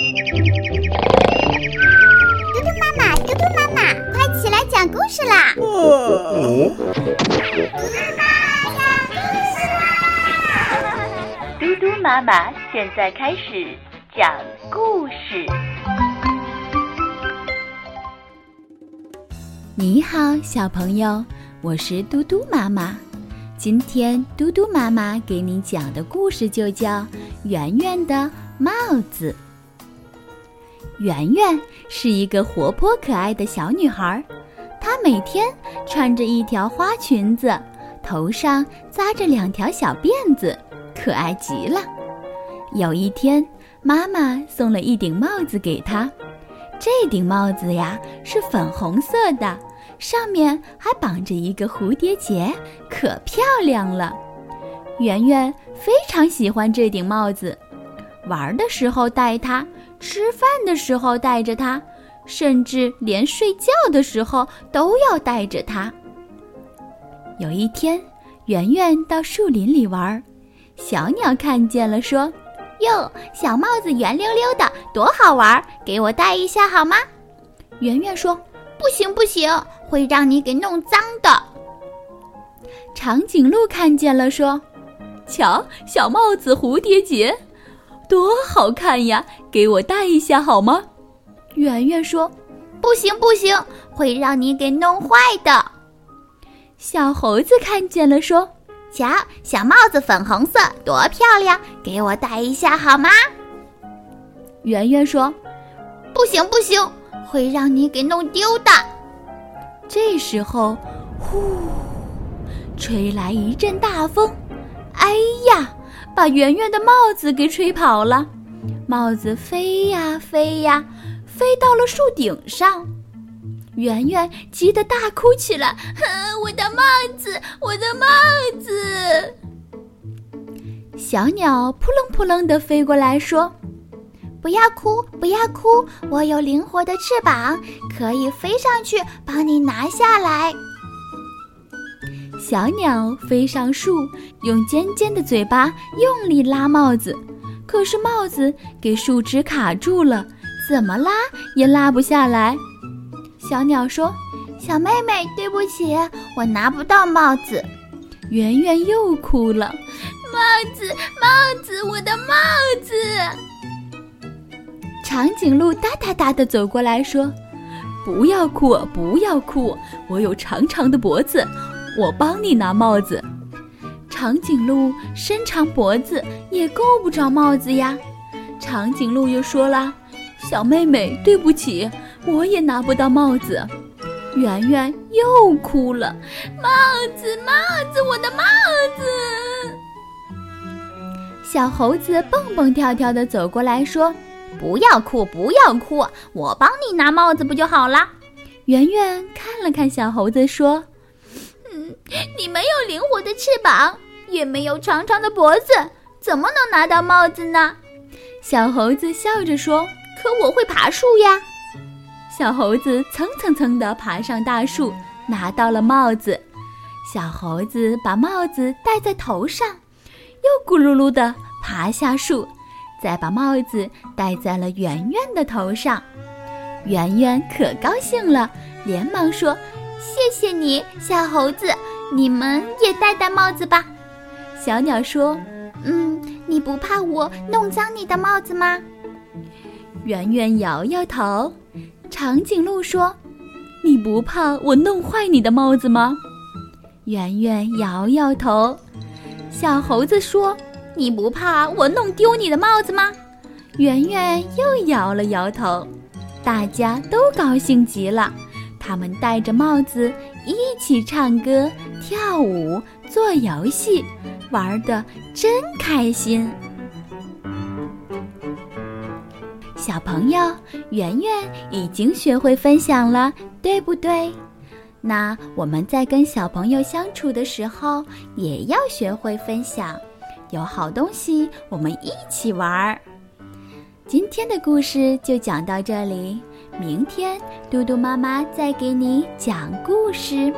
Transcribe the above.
嘟嘟妈妈，嘟嘟妈妈，快起来讲故事啦！嘟嘟妈妈讲故事啦！嘟嘟妈妈现在开始讲故事。你好，小朋友，我是嘟嘟妈妈。今天嘟嘟妈妈给你讲的故事就叫《圆圆的帽子》。圆圆是一个活泼可爱的小女孩，她每天穿着一条花裙子，头上扎着两条小辫子，可爱极了。有一天，妈妈送了一顶帽子给她，这顶帽子呀是粉红色的。上面还绑着一个蝴蝶结，可漂亮了。圆圆非常喜欢这顶帽子，玩的时候戴它，吃饭的时候戴着它，甚至连睡觉的时候都要戴着它。有一天，圆圆到树林里玩，小鸟看见了，说：“哟，小帽子圆溜溜的，多好玩，给我戴一下好吗？”圆圆说。不行不行，会让你给弄脏的。长颈鹿看见了，说：“瞧，小帽子蝴蝶结，多好看呀！给我戴一下好吗？”圆圆说：“不行不行，会让你给弄坏的。”小猴子看见了，说：“瞧，小帽子粉红色，多漂亮！给我戴一下好吗？”圆圆说：“不行不行。”会让你给弄丢的。这时候，呼，吹来一阵大风，哎呀，把圆圆的帽子给吹跑了。帽子飞呀飞呀，飞到了树顶上。圆圆急得大哭起来：“我的帽子，我的帽子！”小鸟扑棱扑棱地飞过来，说。不要哭，不要哭！我有灵活的翅膀，可以飞上去帮你拿下来。小鸟飞上树，用尖尖的嘴巴用力拉帽子，可是帽子给树枝卡住了，怎么拉也拉不下来。小鸟说：“小妹妹，对不起，我拿不到帽子。”圆圆又哭了：“帽子，帽子，我的帽子！”长颈鹿哒哒哒地走过来说：“不要哭，不要哭，我有长长的脖子，我帮你拿帽子。”长颈鹿伸长脖子也够不着帽子呀。长颈鹿又说了：“小妹妹，对不起，我也拿不到帽子。”圆圆又哭了：“帽子，帽子，我的帽子！”小猴子蹦蹦跳跳地走过来说。不要哭，不要哭，我帮你拿帽子不就好了？圆圆看了看小猴子，说：“嗯，你没有灵活的翅膀，也没有长长的脖子，怎么能拿到帽子呢？”小猴子笑着说：“可我会爬树呀。”小猴子蹭蹭蹭地爬上大树，拿到了帽子。小猴子把帽子戴在头上，又咕噜噜地爬下树。再把帽子戴在了圆圆的头上，圆圆可高兴了，连忙说：“谢谢你，小猴子，你们也戴戴帽子吧。”小鸟说：“嗯，你不怕我弄脏你的帽子吗？”圆圆摇摇头。长颈鹿说：“你不怕我弄坏你的帽子吗？”圆圆摇摇头。小猴子说。你不怕我弄丢你的帽子吗？圆圆又摇了摇头。大家都高兴极了，他们戴着帽子一起唱歌、跳舞、做游戏，玩的真开心。小朋友，圆圆已经学会分享了，对不对？那我们在跟小朋友相处的时候，也要学会分享。有好东西，我们一起玩。今天的故事就讲到这里，明天嘟嘟妈妈再给你讲故事。